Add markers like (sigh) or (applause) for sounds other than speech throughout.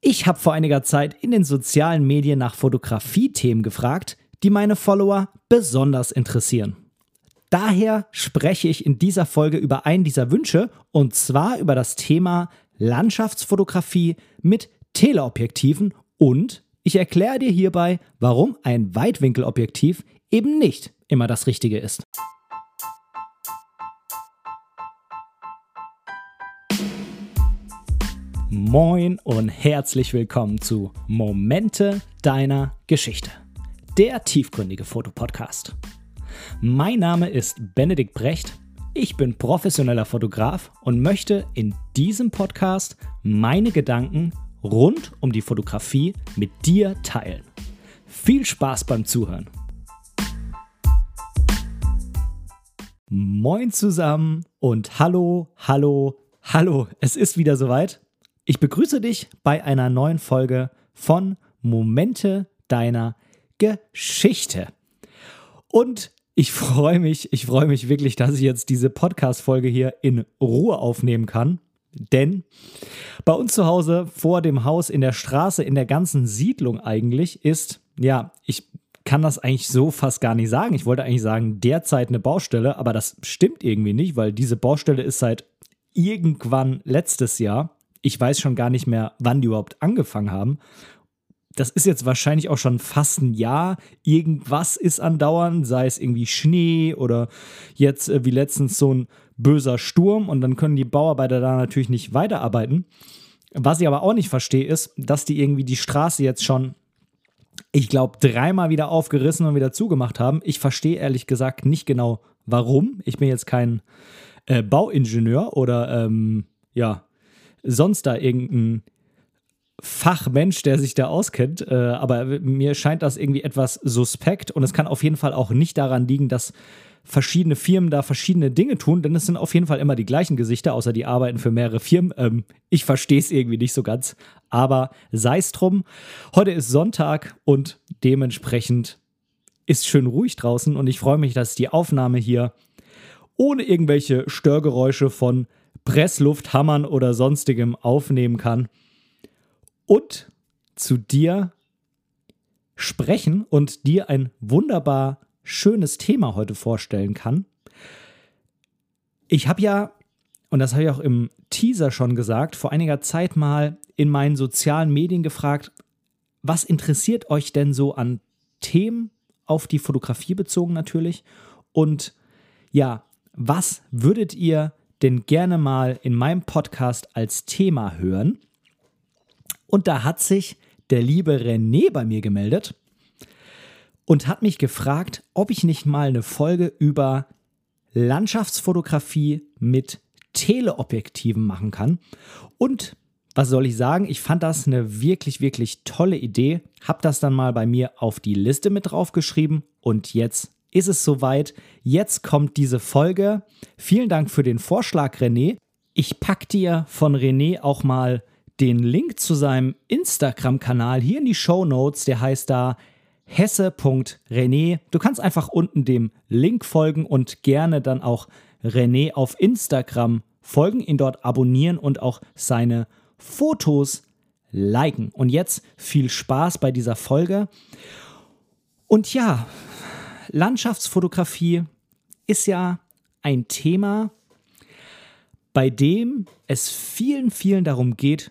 Ich habe vor einiger Zeit in den sozialen Medien nach Fotografie-Themen gefragt, die meine Follower besonders interessieren. Daher spreche ich in dieser Folge über einen dieser Wünsche und zwar über das Thema Landschaftsfotografie mit Teleobjektiven und ich erkläre dir hierbei, warum ein Weitwinkelobjektiv eben nicht immer das Richtige ist. Moin und herzlich willkommen zu Momente deiner Geschichte, der tiefgründige Fotopodcast. Mein Name ist Benedikt Brecht, ich bin professioneller Fotograf und möchte in diesem Podcast meine Gedanken rund um die Fotografie mit dir teilen. Viel Spaß beim Zuhören. Moin zusammen und hallo, hallo, hallo, es ist wieder soweit. Ich begrüße dich bei einer neuen Folge von Momente deiner Geschichte. Und ich (laughs) freue mich, ich freue mich wirklich, dass ich jetzt diese Podcast-Folge hier in Ruhe aufnehmen kann. Denn bei uns zu Hause vor dem Haus in der Straße, in der ganzen Siedlung eigentlich, ist, ja, ich kann das eigentlich so fast gar nicht sagen. Ich wollte eigentlich sagen, derzeit eine Baustelle, aber das stimmt irgendwie nicht, weil diese Baustelle ist seit irgendwann letztes Jahr ich weiß schon gar nicht mehr, wann die überhaupt angefangen haben. Das ist jetzt wahrscheinlich auch schon fast ein Jahr. Irgendwas ist andauernd, sei es irgendwie Schnee oder jetzt äh, wie letztens so ein böser Sturm und dann können die Bauarbeiter da natürlich nicht weiterarbeiten. Was ich aber auch nicht verstehe, ist, dass die irgendwie die Straße jetzt schon, ich glaube, dreimal wieder aufgerissen und wieder zugemacht haben. Ich verstehe ehrlich gesagt nicht genau, warum. Ich bin jetzt kein äh, Bauingenieur oder ähm, ja, sonst da irgendein Fachmensch, der sich da auskennt, äh, aber mir scheint das irgendwie etwas suspekt und es kann auf jeden Fall auch nicht daran liegen, dass verschiedene Firmen da verschiedene Dinge tun, denn es sind auf jeden Fall immer die gleichen Gesichter, außer die arbeiten für mehrere Firmen. Ähm, ich verstehe es irgendwie nicht so ganz, aber sei es drum. Heute ist Sonntag und dementsprechend ist schön ruhig draußen und ich freue mich, dass die Aufnahme hier ohne irgendwelche Störgeräusche von Pressluft, Hammern oder sonstigem aufnehmen kann und zu dir sprechen und dir ein wunderbar schönes Thema heute vorstellen kann. Ich habe ja, und das habe ich auch im Teaser schon gesagt, vor einiger Zeit mal in meinen sozialen Medien gefragt, was interessiert euch denn so an Themen auf die Fotografie bezogen natürlich? Und ja, was würdet ihr denn gerne mal in meinem Podcast als Thema hören. Und da hat sich der liebe René bei mir gemeldet und hat mich gefragt, ob ich nicht mal eine Folge über Landschaftsfotografie mit Teleobjektiven machen kann. Und was soll ich sagen? Ich fand das eine wirklich, wirklich tolle Idee. Hab das dann mal bei mir auf die Liste mit draufgeschrieben und jetzt ist es soweit. Jetzt kommt diese Folge. Vielen Dank für den Vorschlag, René. Ich packe dir von René auch mal den Link zu seinem Instagram-Kanal hier in die Show Notes. Der heißt da hesse.rené. Du kannst einfach unten dem Link folgen und gerne dann auch René auf Instagram folgen, ihn dort abonnieren und auch seine Fotos liken. Und jetzt viel Spaß bei dieser Folge. Und ja, Landschaftsfotografie ist ja ein Thema, bei dem es vielen, vielen darum geht,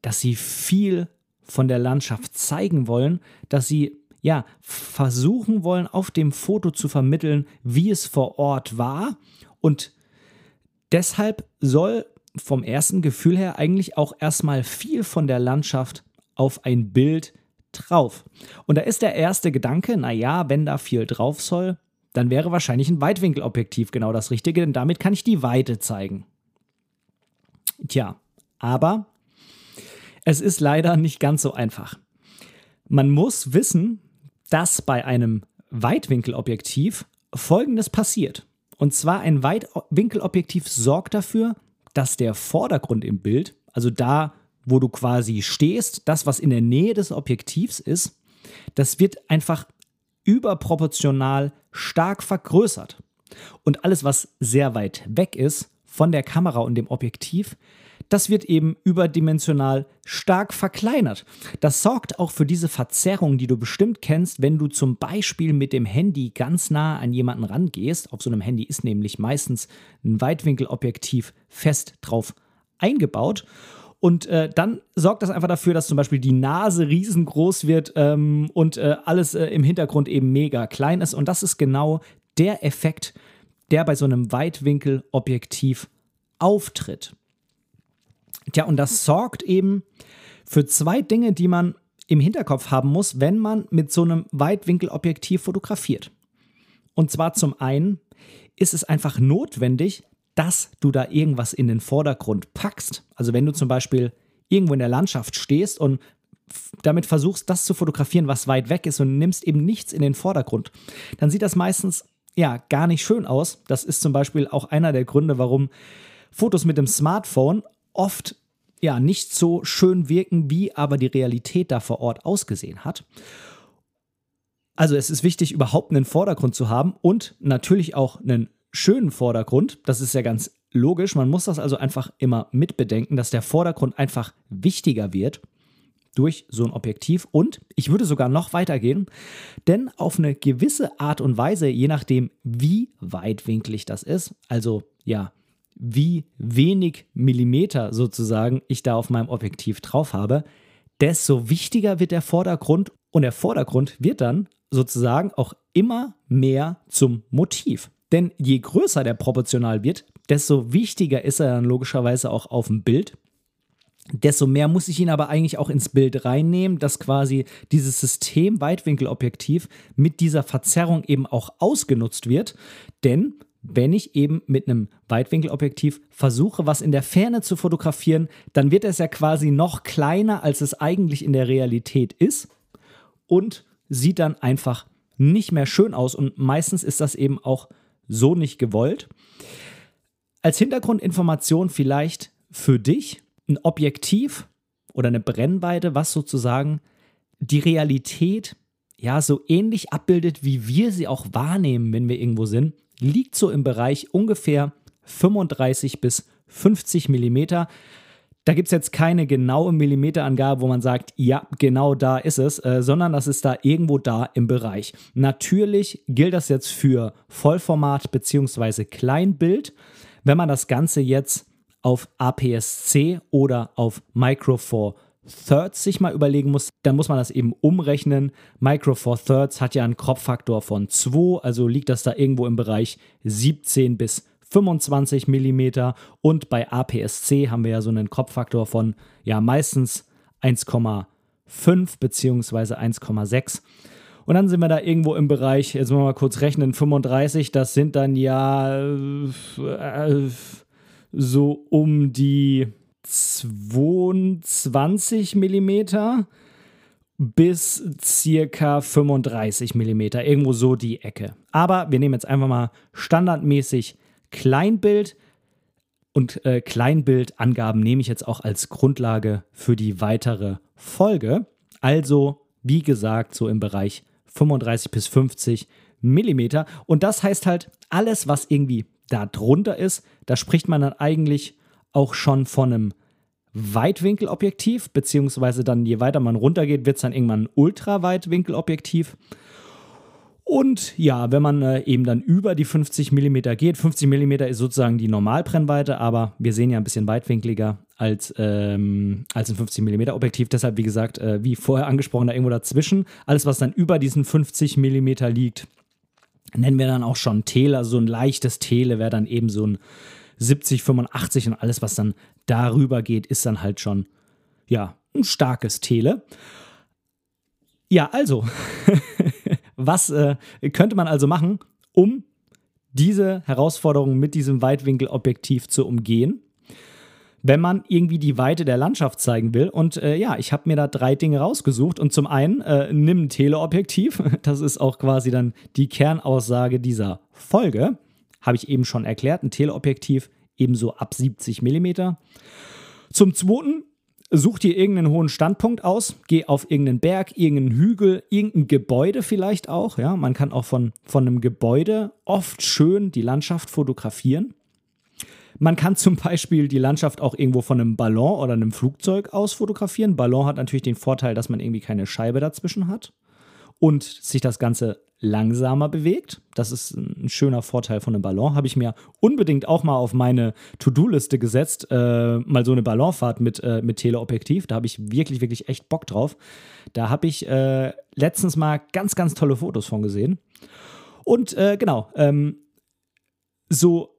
dass sie viel von der Landschaft zeigen wollen, dass sie ja versuchen wollen, auf dem Foto zu vermitteln, wie es vor Ort war. Und deshalb soll vom ersten Gefühl her eigentlich auch erstmal viel von der Landschaft auf ein Bild drauf. Und da ist der erste Gedanke, naja, wenn da viel drauf soll, dann wäre wahrscheinlich ein Weitwinkelobjektiv genau das Richtige, denn damit kann ich die Weite zeigen. Tja, aber es ist leider nicht ganz so einfach. Man muss wissen, dass bei einem Weitwinkelobjektiv Folgendes passiert. Und zwar ein Weitwinkelobjektiv sorgt dafür, dass der Vordergrund im Bild, also da, wo du quasi stehst, das, was in der Nähe des Objektivs ist, das wird einfach überproportional stark vergrößert. Und alles, was sehr weit weg ist von der Kamera und dem Objektiv, das wird eben überdimensional stark verkleinert. Das sorgt auch für diese Verzerrung, die du bestimmt kennst, wenn du zum Beispiel mit dem Handy ganz nah an jemanden rangehst. Auf so einem Handy ist nämlich meistens ein Weitwinkelobjektiv fest drauf eingebaut. Und äh, dann sorgt das einfach dafür, dass zum Beispiel die Nase riesengroß wird ähm, und äh, alles äh, im Hintergrund eben mega klein ist. Und das ist genau der Effekt, der bei so einem Weitwinkelobjektiv auftritt. Tja, und das sorgt eben für zwei Dinge, die man im Hinterkopf haben muss, wenn man mit so einem Weitwinkelobjektiv fotografiert. Und zwar zum einen ist es einfach notwendig, dass du da irgendwas in den Vordergrund packst. Also wenn du zum Beispiel irgendwo in der Landschaft stehst und damit versuchst, das zu fotografieren, was weit weg ist und nimmst eben nichts in den Vordergrund, dann sieht das meistens ja gar nicht schön aus. Das ist zum Beispiel auch einer der Gründe, warum Fotos mit dem Smartphone oft ja nicht so schön wirken, wie aber die Realität da vor Ort ausgesehen hat. Also es ist wichtig, überhaupt einen Vordergrund zu haben und natürlich auch einen schönen Vordergrund. Das ist ja ganz logisch. Man muss das also einfach immer mitbedenken, dass der Vordergrund einfach wichtiger wird durch so ein Objektiv. Und ich würde sogar noch weitergehen, denn auf eine gewisse Art und Weise, je nachdem, wie weitwinklig das ist, also ja, wie wenig Millimeter sozusagen ich da auf meinem Objektiv drauf habe, desto wichtiger wird der Vordergrund und der Vordergrund wird dann sozusagen auch immer mehr zum Motiv. Denn je größer der proportional wird, desto wichtiger ist er dann logischerweise auch auf dem Bild. Desto mehr muss ich ihn aber eigentlich auch ins Bild reinnehmen, dass quasi dieses System Weitwinkelobjektiv mit dieser Verzerrung eben auch ausgenutzt wird. Denn wenn ich eben mit einem Weitwinkelobjektiv versuche, was in der Ferne zu fotografieren, dann wird es ja quasi noch kleiner, als es eigentlich in der Realität ist und sieht dann einfach nicht mehr schön aus. Und meistens ist das eben auch so nicht gewollt. Als Hintergrundinformation vielleicht für dich ein Objektiv oder eine Brennweite, was sozusagen die Realität ja so ähnlich abbildet, wie wir sie auch wahrnehmen, wenn wir irgendwo sind, liegt so im Bereich ungefähr 35 bis 50 Millimeter. Da gibt es jetzt keine genaue Millimeterangabe, wo man sagt, ja, genau da ist es, äh, sondern das ist da irgendwo da im Bereich. Natürlich gilt das jetzt für Vollformat bzw. Kleinbild. Wenn man das Ganze jetzt auf APS-C oder auf Micro Four Thirds sich mal überlegen muss, dann muss man das eben umrechnen. Micro Four Thirds hat ja einen Crop-Faktor von 2, also liegt das da irgendwo im Bereich 17 bis 25 mm und bei APS-C haben wir ja so einen Kopffaktor von ja meistens 1,5 bzw. 1,6. Und dann sind wir da irgendwo im Bereich, jetzt wollen wir mal kurz rechnen, 35, das sind dann ja äh, so um die 22 mm bis circa 35 mm, irgendwo so die Ecke. Aber wir nehmen jetzt einfach mal standardmäßig Kleinbild. Und äh, Kleinbildangaben nehme ich jetzt auch als Grundlage für die weitere Folge. Also, wie gesagt, so im Bereich 35 bis 50 Millimeter. Und das heißt halt, alles, was irgendwie da drunter ist, da spricht man dann eigentlich auch schon von einem Weitwinkelobjektiv, beziehungsweise dann je weiter man runtergeht, wird es dann irgendwann ein Ultraweitwinkelobjektiv. Und ja, wenn man äh, eben dann über die 50 mm geht, 50 mm ist sozusagen die Normalbrennweite, aber wir sehen ja ein bisschen weitwinkliger als, ähm, als ein 50 mm Objektiv. Deshalb, wie gesagt, äh, wie vorher angesprochen, da irgendwo dazwischen. Alles, was dann über diesen 50 mm liegt, nennen wir dann auch schon Tele. Also so ein leichtes Tele wäre dann eben so ein 70, 85 und alles, was dann darüber geht, ist dann halt schon, ja, ein starkes Tele. Ja, also, (laughs) Was äh, könnte man also machen, um diese Herausforderung mit diesem Weitwinkelobjektiv zu umgehen? wenn man irgendwie die Weite der Landschaft zeigen will. Und äh, ja, ich habe mir da drei Dinge rausgesucht. Und zum einen, äh, nimm ein Teleobjektiv. (laughs) Das ist auch quasi dann die Kernaussage dieser Folge. Habe ich eben schon erklärt. Ein Teleobjektiv ebenso ab 70 mm. Zum zweiten, Such dir irgendeinen hohen Standpunkt aus, geh auf irgendeinen Berg, irgendeinen Hügel, irgendein Gebäude vielleicht auch. Ja, man kann auch von, von einem Gebäude oft schön die Landschaft fotografieren. Man kann zum Beispiel die Landschaft auch irgendwo von einem Ballon oder einem Flugzeug aus fotografieren. Ballon hat natürlich den Vorteil, dass man irgendwie keine Scheibe dazwischen hat und sich das Ganze langsamer bewegt. Das ist ein schöner Vorteil von einem Ballon. Habe ich mir unbedingt auch mal auf meine To-Do-Liste gesetzt. Äh, mal so eine Ballonfahrt mit, äh, mit Teleobjektiv. Da habe ich wirklich, wirklich echt Bock drauf. Da habe ich äh, letztens mal ganz, ganz tolle Fotos von gesehen. Und äh, genau, ähm, so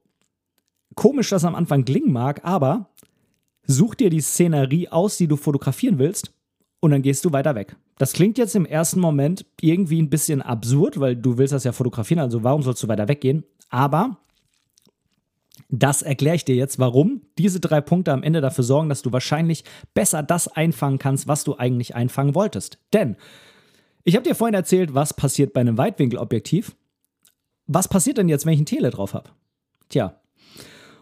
komisch das am Anfang klingen mag, aber such dir die Szenerie aus, die du fotografieren willst und dann gehst du weiter weg. Das klingt jetzt im ersten Moment irgendwie ein bisschen absurd, weil du willst das ja fotografieren, also warum sollst du weiter weggehen? Aber das erkläre ich dir jetzt, warum diese drei Punkte am Ende dafür sorgen, dass du wahrscheinlich besser das einfangen kannst, was du eigentlich einfangen wolltest. Denn ich habe dir vorhin erzählt, was passiert bei einem Weitwinkelobjektiv. Was passiert denn jetzt, wenn ich ein Tele drauf habe? Tja,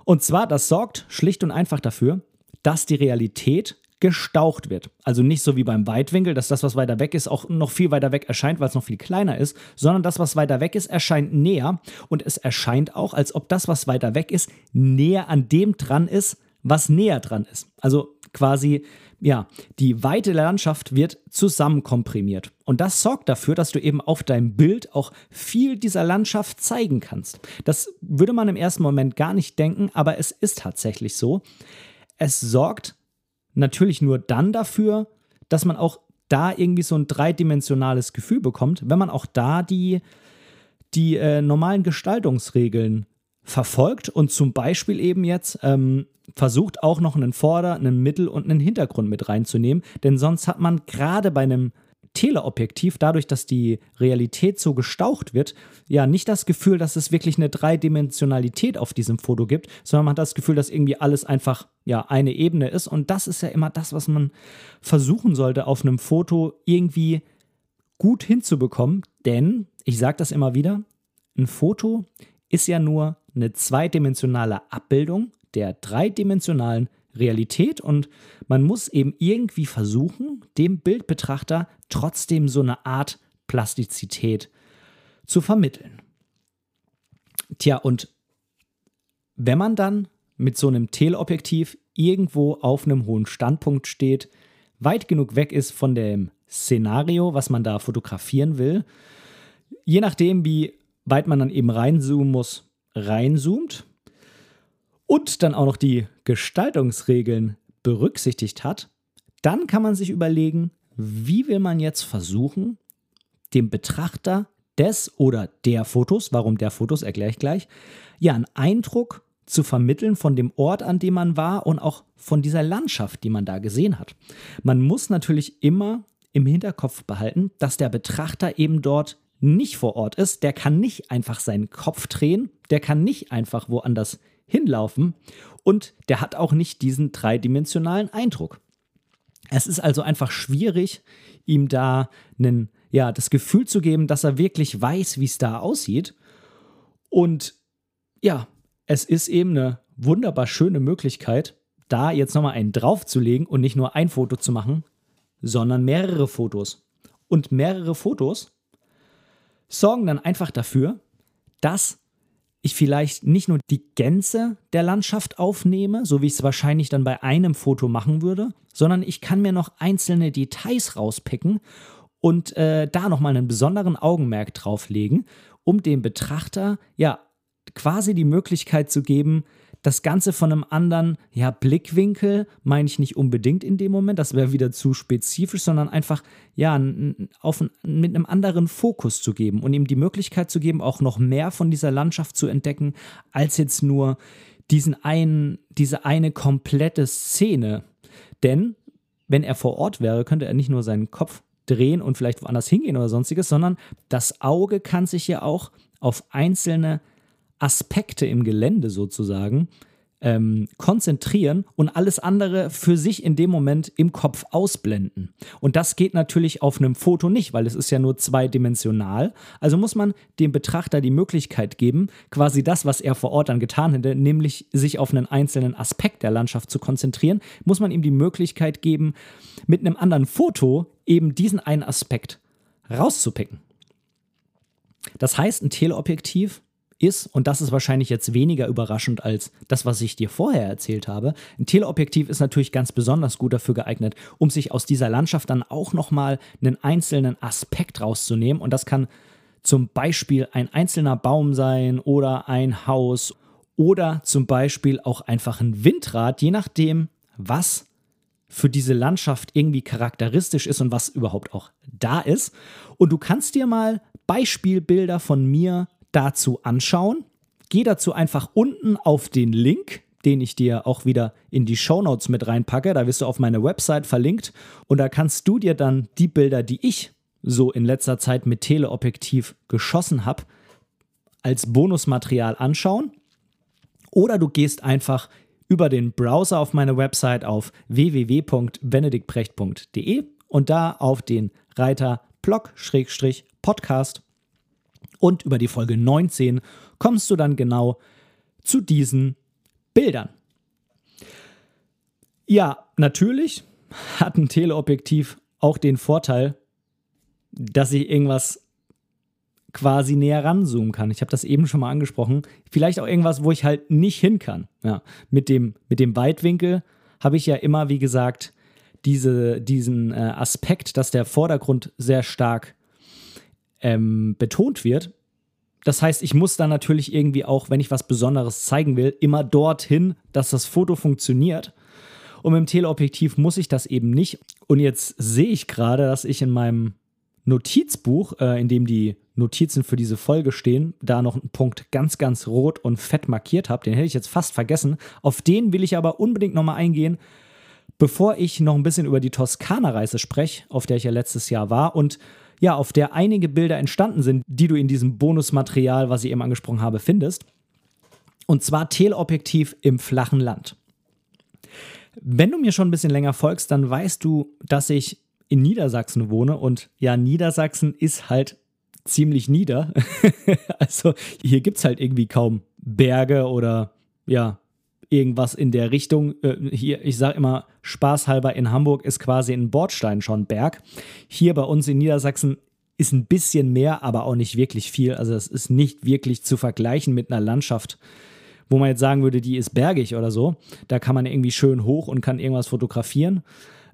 und zwar, das sorgt schlicht und einfach dafür, dass die Realität gestaucht wird. Also nicht so wie beim Weitwinkel, dass das, was weiter weg ist, auch noch viel weiter weg erscheint, weil es noch viel kleiner ist, sondern das, was weiter weg ist, erscheint näher und es erscheint auch, als ob das, was weiter weg ist, näher an dem dran ist, was näher dran ist. Also quasi, ja, die Weite Landschaft wird zusammenkomprimiert. Und das sorgt dafür, dass du eben auf deinem Bild auch viel dieser Landschaft zeigen kannst. Das würde man im ersten Moment gar nicht denken, aber es ist tatsächlich so. Es sorgt natürlich nur dann dafür, dass man auch da irgendwie so ein dreidimensionales Gefühl bekommt, wenn man auch da die, die äh, normalen Gestaltungsregeln verfolgt und zum Beispiel eben jetzt ähm, versucht auch noch einen Vorder-, einen Mittel- und einen Hintergrund mit reinzunehmen, denn sonst hat man gerade bei einem Teleobjektiv, dadurch, dass die Realität so gestaucht wird, ja nicht das Gefühl, dass es wirklich eine Dreidimensionalität auf diesem Foto gibt, sondern man hat das Gefühl, dass irgendwie alles einfach ja eine Ebene ist. Und das ist ja immer das, was man versuchen sollte, auf einem Foto irgendwie gut hinzubekommen. Denn, ich sage das immer wieder, ein Foto ist ja nur eine zweidimensionale Abbildung der dreidimensionalen Realität und man muss eben irgendwie versuchen, dem Bildbetrachter trotzdem so eine Art Plastizität zu vermitteln. Tja, und wenn man dann mit so einem Teleobjektiv irgendwo auf einem hohen Standpunkt steht, weit genug weg ist von dem Szenario, was man da fotografieren will, je nachdem, wie weit man dann eben reinzoomen muss, reinzoomt und dann auch noch die Gestaltungsregeln berücksichtigt hat, dann kann man sich überlegen, wie will man jetzt versuchen, dem Betrachter des oder der Fotos, warum der Fotos erkläre ich gleich, ja, einen Eindruck zu vermitteln von dem Ort, an dem man war und auch von dieser Landschaft, die man da gesehen hat. Man muss natürlich immer im Hinterkopf behalten, dass der Betrachter eben dort nicht vor Ort ist. Der kann nicht einfach seinen Kopf drehen, der kann nicht einfach woanders hinlaufen und der hat auch nicht diesen dreidimensionalen Eindruck. Es ist also einfach schwierig, ihm da einen, ja, das Gefühl zu geben, dass er wirklich weiß, wie es da aussieht. Und ja, es ist eben eine wunderbar schöne Möglichkeit, da jetzt nochmal einen draufzulegen und nicht nur ein Foto zu machen, sondern mehrere Fotos. Und mehrere Fotos sorgen dann einfach dafür, dass ich vielleicht nicht nur die Gänze der Landschaft aufnehme, so wie ich es wahrscheinlich dann bei einem Foto machen würde, sondern ich kann mir noch einzelne Details rauspicken und äh, da nochmal einen besonderen Augenmerk drauflegen, um dem Betrachter ja quasi die Möglichkeit zu geben, das Ganze von einem anderen ja, Blickwinkel meine ich nicht unbedingt in dem Moment, das wäre wieder zu spezifisch, sondern einfach ja, auf, mit einem anderen Fokus zu geben und ihm die Möglichkeit zu geben, auch noch mehr von dieser Landschaft zu entdecken, als jetzt nur diesen einen, diese eine komplette Szene. Denn wenn er vor Ort wäre, könnte er nicht nur seinen Kopf drehen und vielleicht woanders hingehen oder sonstiges, sondern das Auge kann sich ja auch auf einzelne Aspekte im Gelände sozusagen ähm, konzentrieren und alles andere für sich in dem Moment im Kopf ausblenden. Und das geht natürlich auf einem Foto nicht, weil es ist ja nur zweidimensional. Also muss man dem Betrachter die Möglichkeit geben, quasi das, was er vor Ort dann getan hätte, nämlich sich auf einen einzelnen Aspekt der Landschaft zu konzentrieren, muss man ihm die Möglichkeit geben, mit einem anderen Foto eben diesen einen Aspekt rauszupicken. Das heißt, ein Teleobjektiv ist, und das ist wahrscheinlich jetzt weniger überraschend als das, was ich dir vorher erzählt habe, ein Teleobjektiv ist natürlich ganz besonders gut dafür geeignet, um sich aus dieser Landschaft dann auch nochmal einen einzelnen Aspekt rauszunehmen. Und das kann zum Beispiel ein einzelner Baum sein oder ein Haus oder zum Beispiel auch einfach ein Windrad, je nachdem, was für diese Landschaft irgendwie charakteristisch ist und was überhaupt auch da ist. Und du kannst dir mal Beispielbilder von mir dazu anschauen. Geh dazu einfach unten auf den Link, den ich dir auch wieder in die Show Notes mit reinpacke. Da wirst du auf meine Website verlinkt und da kannst du dir dann die Bilder, die ich so in letzter Zeit mit Teleobjektiv geschossen habe, als Bonusmaterial anschauen. Oder du gehst einfach über den Browser auf meine Website auf www.benediktbrecht.de und da auf den Reiter Blog-Podcast und über die Folge 19 kommst du dann genau zu diesen Bildern. Ja, natürlich hat ein Teleobjektiv auch den Vorteil, dass ich irgendwas quasi näher ranzoomen kann. Ich habe das eben schon mal angesprochen. Vielleicht auch irgendwas, wo ich halt nicht hin kann. Ja, mit, dem, mit dem Weitwinkel habe ich ja immer, wie gesagt, diese, diesen äh, Aspekt, dass der Vordergrund sehr stark ähm, betont wird. Das heißt, ich muss dann natürlich irgendwie auch, wenn ich was Besonderes zeigen will, immer dorthin, dass das Foto funktioniert. Und mit dem Teleobjektiv muss ich das eben nicht. Und jetzt sehe ich gerade, dass ich in meinem Notizbuch, äh, in dem die Notizen für diese Folge stehen, da noch einen Punkt ganz, ganz rot und fett markiert habe. Den hätte ich jetzt fast vergessen. Auf den will ich aber unbedingt nochmal eingehen, bevor ich noch ein bisschen über die Toskana-Reise spreche, auf der ich ja letztes Jahr war und ja, auf der einige Bilder entstanden sind, die du in diesem Bonusmaterial, was ich eben angesprochen habe, findest. Und zwar Teleobjektiv im flachen Land. Wenn du mir schon ein bisschen länger folgst, dann weißt du, dass ich in Niedersachsen wohne und ja, Niedersachsen ist halt ziemlich nieder. (laughs) also hier gibt es halt irgendwie kaum Berge oder ja, irgendwas in der Richtung. Äh, hier, ich sage immer, spaßhalber in Hamburg ist quasi ein Bordstein schon Berg. Hier bei uns in Niedersachsen ist ein bisschen mehr, aber auch nicht wirklich viel. Also es ist nicht wirklich zu vergleichen mit einer Landschaft, wo man jetzt sagen würde, die ist bergig oder so. Da kann man irgendwie schön hoch und kann irgendwas fotografieren.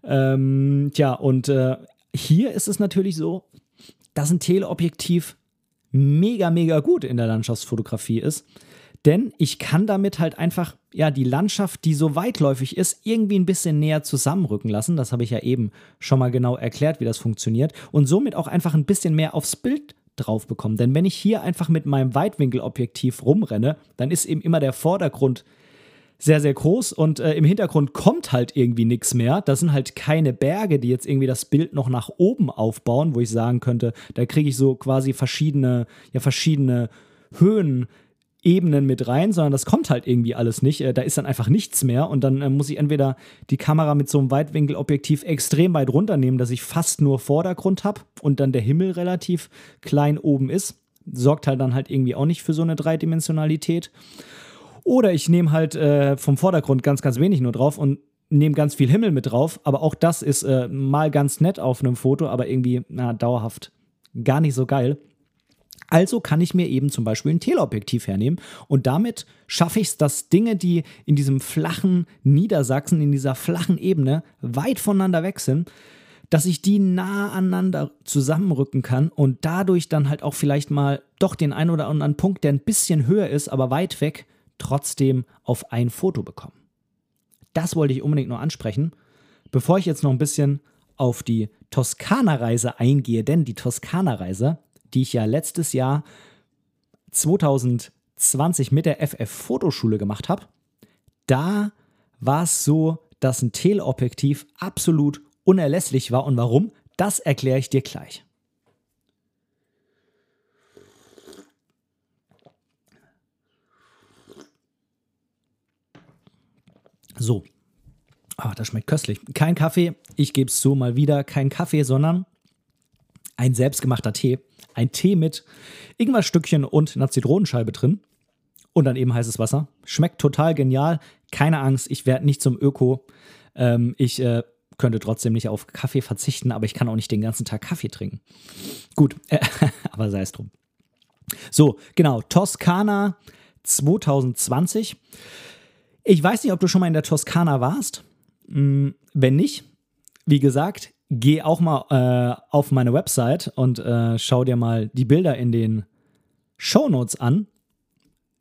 Ähm, tja, und äh, hier ist es natürlich so, dass ein Teleobjektiv mega, mega gut in der Landschaftsfotografie ist. Denn ich kann damit halt einfach, ja, die Landschaft, die so weitläufig ist, irgendwie ein bisschen näher zusammenrücken lassen. Das habe ich ja eben schon mal genau erklärt, wie das funktioniert. Und somit auch einfach ein bisschen mehr aufs Bild drauf bekommen. Denn wenn ich hier einfach mit meinem Weitwinkelobjektiv rumrenne, dann ist eben immer der Vordergrund sehr, sehr groß und äh, im Hintergrund kommt halt irgendwie nichts mehr. Das sind halt keine Berge, die jetzt irgendwie das Bild noch nach oben aufbauen, wo ich sagen könnte, da kriege ich so quasi verschiedene, ja, verschiedene Höhen. Ebenen mit rein, sondern das kommt halt irgendwie alles nicht. Äh, da ist dann einfach nichts mehr und dann äh, muss ich entweder die Kamera mit so einem Weitwinkelobjektiv extrem weit runternehmen, dass ich fast nur Vordergrund habe und dann der Himmel relativ klein oben ist. Sorgt halt dann halt irgendwie auch nicht für so eine Dreidimensionalität. Oder ich nehme halt äh, vom Vordergrund ganz, ganz wenig nur drauf und nehme ganz viel Himmel mit drauf. Aber auch das ist äh, mal ganz nett auf einem Foto, aber irgendwie na, dauerhaft gar nicht so geil. Also kann ich mir eben zum Beispiel ein Teleobjektiv hernehmen und damit schaffe ich es, dass Dinge, die in diesem flachen Niedersachsen, in dieser flachen Ebene weit voneinander weg sind, dass ich die nah aneinander zusammenrücken kann und dadurch dann halt auch vielleicht mal doch den einen oder anderen Punkt, der ein bisschen höher ist, aber weit weg, trotzdem auf ein Foto bekommen. Das wollte ich unbedingt nur ansprechen, bevor ich jetzt noch ein bisschen auf die Toskana-Reise eingehe, denn die Toskana-Reise, die ich ja letztes Jahr 2020 mit der FF Fotoschule gemacht habe, da war es so, dass ein Teleobjektiv absolut unerlässlich war. Und warum? Das erkläre ich dir gleich. So. Ah, das schmeckt köstlich. Kein Kaffee, ich gebe es so mal wieder, kein Kaffee, sondern ein selbstgemachter Tee. Ein Tee mit Ingwerstückchen und einer Zitronenscheibe drin. Und dann eben heißes Wasser. Schmeckt total genial. Keine Angst, ich werde nicht zum Öko. Ähm, ich äh, könnte trotzdem nicht auf Kaffee verzichten, aber ich kann auch nicht den ganzen Tag Kaffee trinken. Gut, äh, (laughs) aber sei es drum. So, genau, Toskana 2020. Ich weiß nicht, ob du schon mal in der Toskana warst. Hm, wenn nicht, wie gesagt, geh auch mal äh, auf meine Website und äh, schau dir mal die Bilder in den Shownotes an.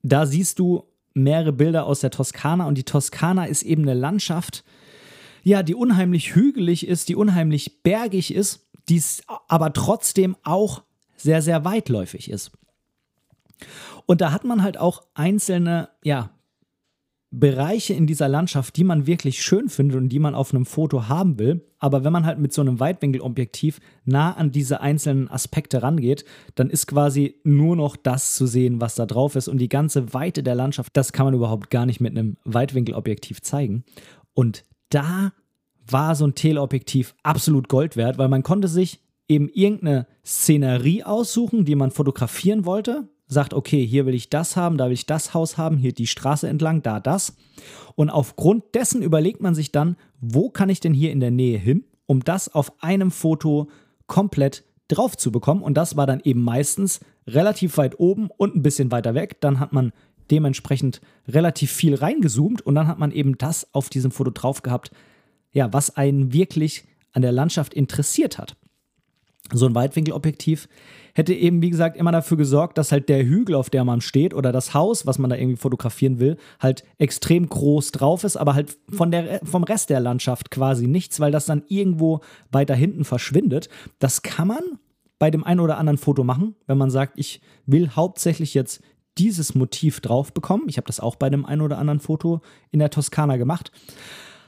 Da siehst du mehrere Bilder aus der Toskana und die Toskana ist eben eine Landschaft, ja, die unheimlich hügelig ist, die unheimlich bergig ist, die aber trotzdem auch sehr, sehr weitläufig ist. Und da hat man halt auch einzelne, ja, Bereiche in dieser Landschaft, die man wirklich schön findet und die man auf einem Foto haben will. Aber wenn man halt mit so einem Weitwinkelobjektiv nah an diese einzelnen Aspekte rangeht, dann ist quasi nur noch das zu sehen, was da drauf ist. Und die ganze Weite der Landschaft, das kann man überhaupt gar nicht mit einem Weitwinkelobjektiv zeigen. Und da war so ein Teleobjektiv absolut Gold wert, weil man konnte sich eben irgendeine Szenerie aussuchen, die man fotografieren wollte sagt, okay, hier will ich das haben, da will ich das Haus haben, hier die Straße entlang, da das. Und aufgrund dessen überlegt man sich dann, wo kann ich denn hier in der Nähe hin, um das auf einem Foto komplett drauf zu bekommen. Und das war dann eben meistens relativ weit oben und ein bisschen weiter weg. Dann hat man dementsprechend relativ viel reingezoomt und dann hat man eben das auf diesem Foto drauf gehabt, ja, was einen wirklich an der Landschaft interessiert hat. So ein Weitwinkelobjektiv hätte eben, wie gesagt, immer dafür gesorgt, dass halt der Hügel, auf der man steht, oder das Haus, was man da irgendwie fotografieren will, halt extrem groß drauf ist, aber halt von der, vom Rest der Landschaft quasi nichts, weil das dann irgendwo weiter hinten verschwindet. Das kann man bei dem einen oder anderen Foto machen, wenn man sagt, ich will hauptsächlich jetzt dieses Motiv drauf bekommen. Ich habe das auch bei dem einen oder anderen Foto in der Toskana gemacht.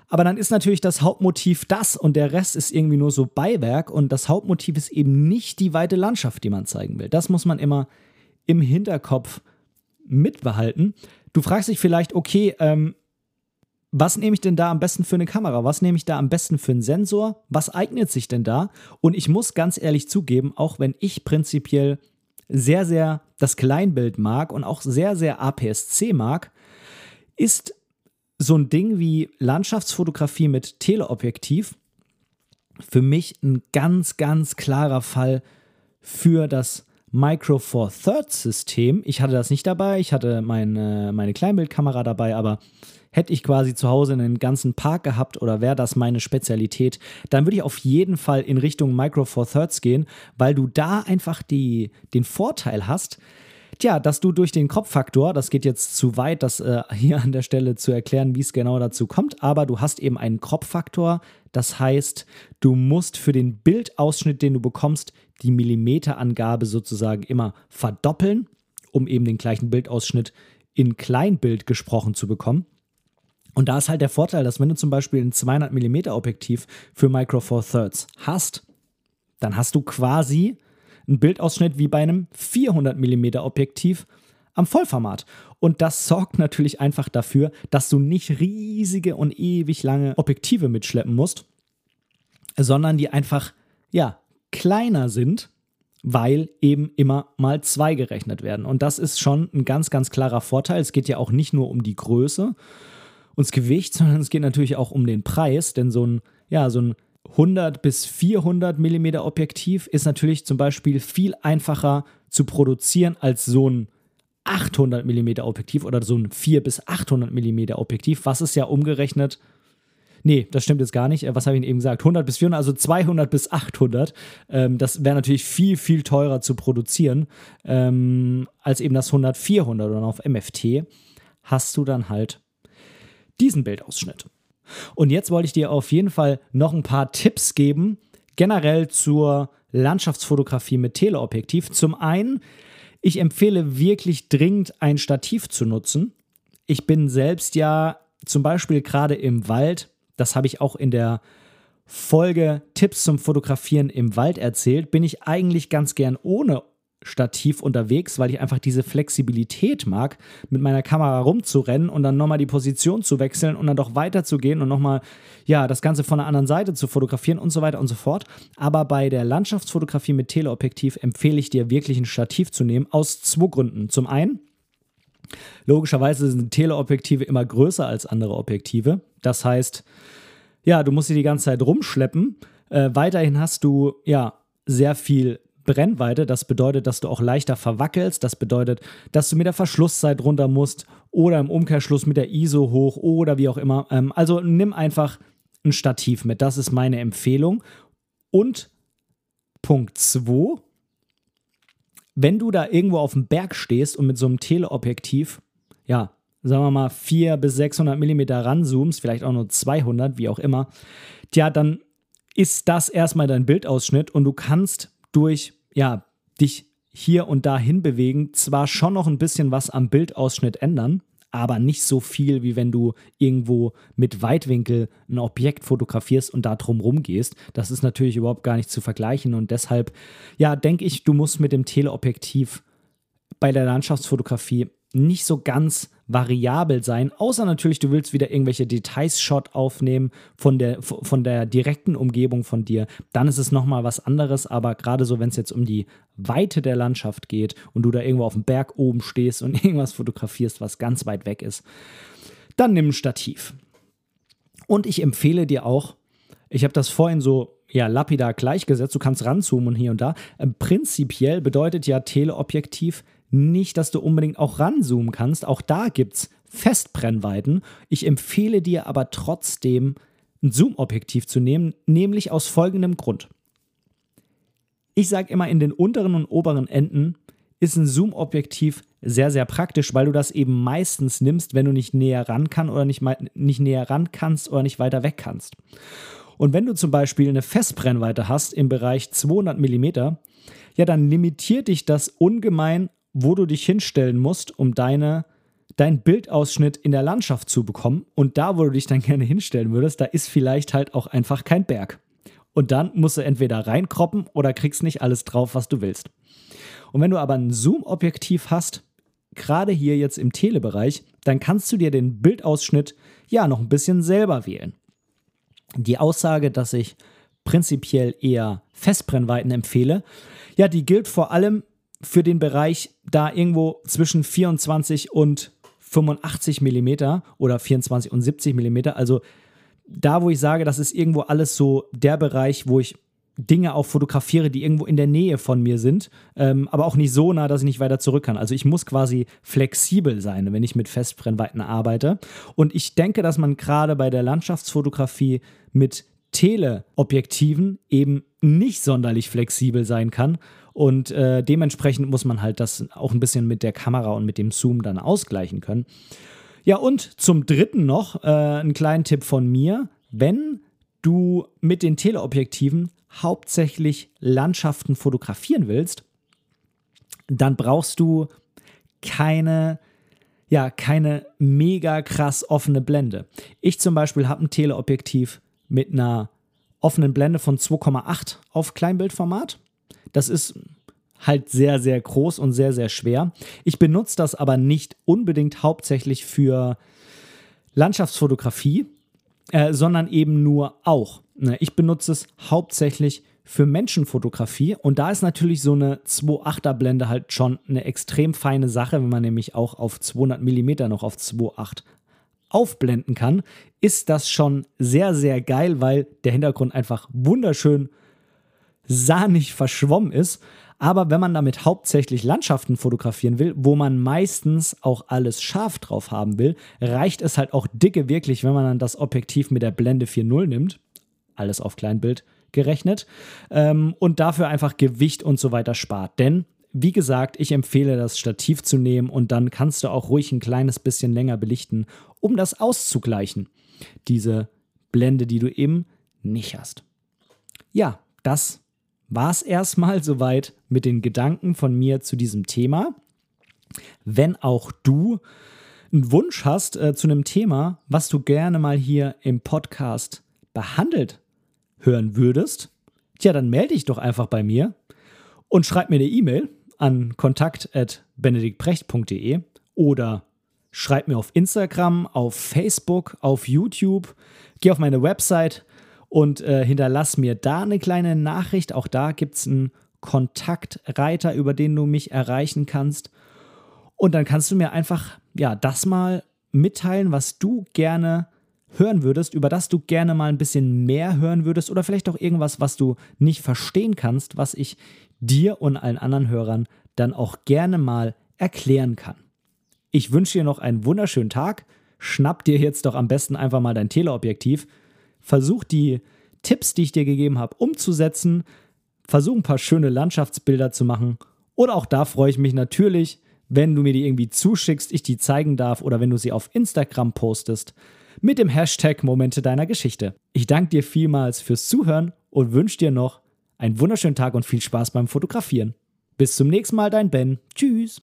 Aber dann ist natürlich das Hauptmotiv das und der Rest ist irgendwie nur so Beiwerk und das Hauptmotiv ist eben nicht die weite Landschaft, die man zeigen will. Das muss man immer im Hinterkopf mitbehalten. Du fragst dich vielleicht, okay, ähm, was nehme ich denn da am besten für eine Kamera? Was nehme ich da am besten für einen Sensor? Was eignet sich denn da? Und ich muss ganz ehrlich zugeben, auch wenn ich prinzipiell sehr, sehr das Kleinbild mag und auch sehr, sehr APS-C mag, ist so ein Ding wie Landschaftsfotografie mit Teleobjektiv für mich ein ganz, ganz klarer Fall für das Micro Four Thirds System. Ich hatte das nicht dabei, ich hatte meine, meine Kleinbildkamera dabei, aber hätte ich quasi zu Hause einen ganzen Park gehabt oder wäre das meine Spezialität, dann würde ich auf jeden Fall in Richtung Micro Four Thirds gehen, weil du da einfach die, den Vorteil hast, Tja, dass du durch den Kopffaktor, das geht jetzt zu weit, das äh, hier an der Stelle zu erklären, wie es genau dazu kommt, aber du hast eben einen Kopffaktor. Das heißt, du musst für den Bildausschnitt, den du bekommst, die Millimeterangabe sozusagen immer verdoppeln, um eben den gleichen Bildausschnitt in Kleinbild gesprochen zu bekommen. Und da ist halt der Vorteil, dass wenn du zum Beispiel ein 200 mm Objektiv für Micro Four Thirds hast, dann hast du quasi ein Bildausschnitt wie bei einem 400 mm Objektiv am Vollformat. Und das sorgt natürlich einfach dafür, dass du nicht riesige und ewig lange Objektive mitschleppen musst, sondern die einfach, ja, kleiner sind, weil eben immer mal zwei gerechnet werden. Und das ist schon ein ganz, ganz klarer Vorteil. Es geht ja auch nicht nur um die Größe und das Gewicht, (laughs) sondern es geht natürlich auch um den Preis, denn so ein, ja, so ein 100 bis 400 mm Objektiv ist natürlich zum Beispiel viel einfacher zu produzieren als so ein 800 mm Objektiv oder so ein 4 bis 800 mm Objektiv, was ist ja umgerechnet Nee, das stimmt jetzt gar nicht. Äh, was habe ich Ihnen eben gesagt? 100 bis 400, also 200 bis 800. Ähm, das wäre natürlich viel, viel teurer zu produzieren ähm, als eben das 100, 400 und auf MFT hast du dann halt diesen Bildausschnitt. Und jetzt wollte ich dir auf jeden Fall noch ein paar Tipps geben, generell zur Landschaftsfotografie mit Teleobjektiv. Zum einen, ich empfehle wirklich dringend ein Stativ zu nutzen. Ich bin selbst ja zum Beispiel gerade im Wald, das habe ich auch in der Folge Tipps zum Fotografieren im Wald erzählt, bin ich eigentlich ganz gern ohne Stativ unterwegs, weil ich einfach diese Flexibilität mag, mit meiner Kamera rumzurennen und dann nochmal die Position zu wechseln und dann doch weiterzugehen und nochmal, ja, das Ganze von der anderen Seite zu fotografieren und so weiter und so fort. Aber bei der Landschaftsfotografie mit Teleobjektiv empfehle ich dir wirklich ein Stativ zu nehmen, aus zwei Gründen. Zum einen, logischerweise sind Teleobjektive immer größer als andere Objektive. Das heißt, ja, du musst sie die ganze Zeit rumschleppen. Äh, weiterhin hast du, ja, sehr viel Brennweite. Das bedeutet, dass du auch leichter verwackelst. Das bedeutet, dass du mit der Verschlusszeit runter musst oder im Umkehrschluss mit der ISO hoch oder wie auch immer. Ähm, also nimm einfach ein Stativ mit. Das ist meine Empfehlung. Und Punkt 2, wenn du da irgendwo auf dem Berg stehst und mit so einem Teleobjektiv, ja, sagen wir mal 400 bis 600 Millimeter ranzoomst, vielleicht auch nur 200, wie auch immer, tja, dann ist das erstmal dein Bildausschnitt und du kannst durch, ja, dich hier und da hinbewegen, zwar schon noch ein bisschen was am Bildausschnitt ändern, aber nicht so viel, wie wenn du irgendwo mit Weitwinkel ein Objekt fotografierst und da drum rumgehst. Das ist natürlich überhaupt gar nicht zu vergleichen und deshalb, ja, denke ich, du musst mit dem Teleobjektiv bei der Landschaftsfotografie nicht so ganz variabel sein, außer natürlich, du willst wieder irgendwelche Details-Shot aufnehmen von der, von der direkten Umgebung von dir, dann ist es nochmal was anderes, aber gerade so, wenn es jetzt um die Weite der Landschaft geht und du da irgendwo auf dem Berg oben stehst und (laughs) irgendwas fotografierst, was ganz weit weg ist, dann nimm ein Stativ. Und ich empfehle dir auch, ich habe das vorhin so ja, lapidar gleichgesetzt, du kannst ranzoomen und hier und da. Ähm, prinzipiell bedeutet ja Teleobjektiv nicht, dass du unbedingt auch ranzoomen kannst. Auch da gibt es Festbrennweiten. Ich empfehle dir aber trotzdem, ein Zoom-Objektiv zu nehmen, nämlich aus folgendem Grund. Ich sage immer, in den unteren und oberen Enden ist ein Zoom-Objektiv sehr, sehr praktisch, weil du das eben meistens nimmst, wenn du nicht näher ran kannst oder nicht, nicht näher ran kannst oder nicht weiter weg kannst. Und wenn du zum Beispiel eine Festbrennweite hast im Bereich 200 mm, ja, dann limitiert dich das ungemein wo du dich hinstellen musst, um deine, deinen Bildausschnitt in der Landschaft zu bekommen. Und da, wo du dich dann (laughs) gerne hinstellen würdest, da ist vielleicht halt auch einfach kein Berg. Und dann musst du entweder reinkroppen oder kriegst nicht alles drauf, was du willst. Und wenn du aber ein Zoom-Objektiv hast, gerade hier jetzt im Telebereich, dann kannst du dir den Bildausschnitt ja noch ein bisschen selber wählen. Die Aussage, dass ich prinzipiell eher Festbrennweiten empfehle, ja, die gilt vor allem für den Bereich da irgendwo zwischen 24 und 85 mm oder 24 und 70 mm. Also da, wo ich sage, das ist irgendwo alles so der Bereich, wo ich Dinge auch fotografiere, die irgendwo in der Nähe von mir sind, ähm, aber auch nicht so nah, dass ich nicht weiter zurück kann. Also ich muss quasi flexibel sein, wenn ich mit Festbrennweiten arbeite. Und ich denke, dass man gerade bei der Landschaftsfotografie mit Teleobjektiven eben nicht sonderlich flexibel sein kann und äh, dementsprechend muss man halt das auch ein bisschen mit der Kamera und mit dem Zoom dann ausgleichen können. Ja, und zum dritten noch äh, einen kleinen Tipp von mir. Wenn du mit den Teleobjektiven hauptsächlich Landschaften fotografieren willst, dann brauchst du keine, ja, keine mega krass offene Blende. Ich zum Beispiel habe ein Teleobjektiv mit einer offenen Blende von 2,8 auf Kleinbildformat. Das ist halt sehr, sehr groß und sehr, sehr schwer. Ich benutze das aber nicht unbedingt hauptsächlich für Landschaftsfotografie, äh, sondern eben nur auch. Ne, ich benutze es hauptsächlich für Menschenfotografie und da ist natürlich so eine 2.8er Blende halt schon eine extrem feine Sache, wenn man nämlich auch auf 200 mm noch auf 2.8 aufblenden kann, ist das schon sehr, sehr geil, weil der Hintergrund einfach wunderschön sahnig verschwommen ist. Aber wenn man damit hauptsächlich Landschaften fotografieren will, wo man meistens auch alles scharf drauf haben will, reicht es halt auch dicke wirklich, wenn man dann das Objektiv mit der Blende 4.0 nimmt. Alles auf Kleinbild gerechnet. Ähm, und dafür einfach Gewicht und so weiter spart. Denn wie gesagt, ich empfehle das Stativ zu nehmen und dann kannst du auch ruhig ein kleines bisschen länger belichten, um das auszugleichen. Diese Blende, die du eben nicht hast. Ja, das war es erstmal soweit mit den Gedanken von mir zu diesem Thema. Wenn auch du einen Wunsch hast äh, zu einem Thema, was du gerne mal hier im Podcast behandelt hören würdest, tja, dann melde dich doch einfach bei mir und schreib mir eine E-Mail an kontakt.benediktprecht.de oder schreib mir auf Instagram, auf Facebook, auf YouTube, geh auf meine Website und äh, hinterlass mir da eine kleine Nachricht. Auch da gibt es einen Kontaktreiter, über den du mich erreichen kannst. Und dann kannst du mir einfach ja das mal mitteilen, was du gerne hören würdest, über das du gerne mal ein bisschen mehr hören würdest oder vielleicht auch irgendwas, was du nicht verstehen kannst, was ich dir und allen anderen Hörern dann auch gerne mal erklären kann. Ich wünsche dir noch einen wunderschönen Tag. Schnapp dir jetzt doch am besten einfach mal dein Teleobjektiv. Versuch die Tipps, die ich dir gegeben habe, umzusetzen. Versuch ein paar schöne Landschaftsbilder zu machen. Oder auch da freue ich mich natürlich, wenn du mir die irgendwie zuschickst, ich die zeigen darf oder wenn du sie auf Instagram postest mit dem Hashtag Momente deiner Geschichte. Ich danke dir vielmals fürs Zuhören und wünsche dir noch einen wunderschönen Tag und viel Spaß beim Fotografieren. Bis zum nächsten Mal, dein Ben. Tschüss.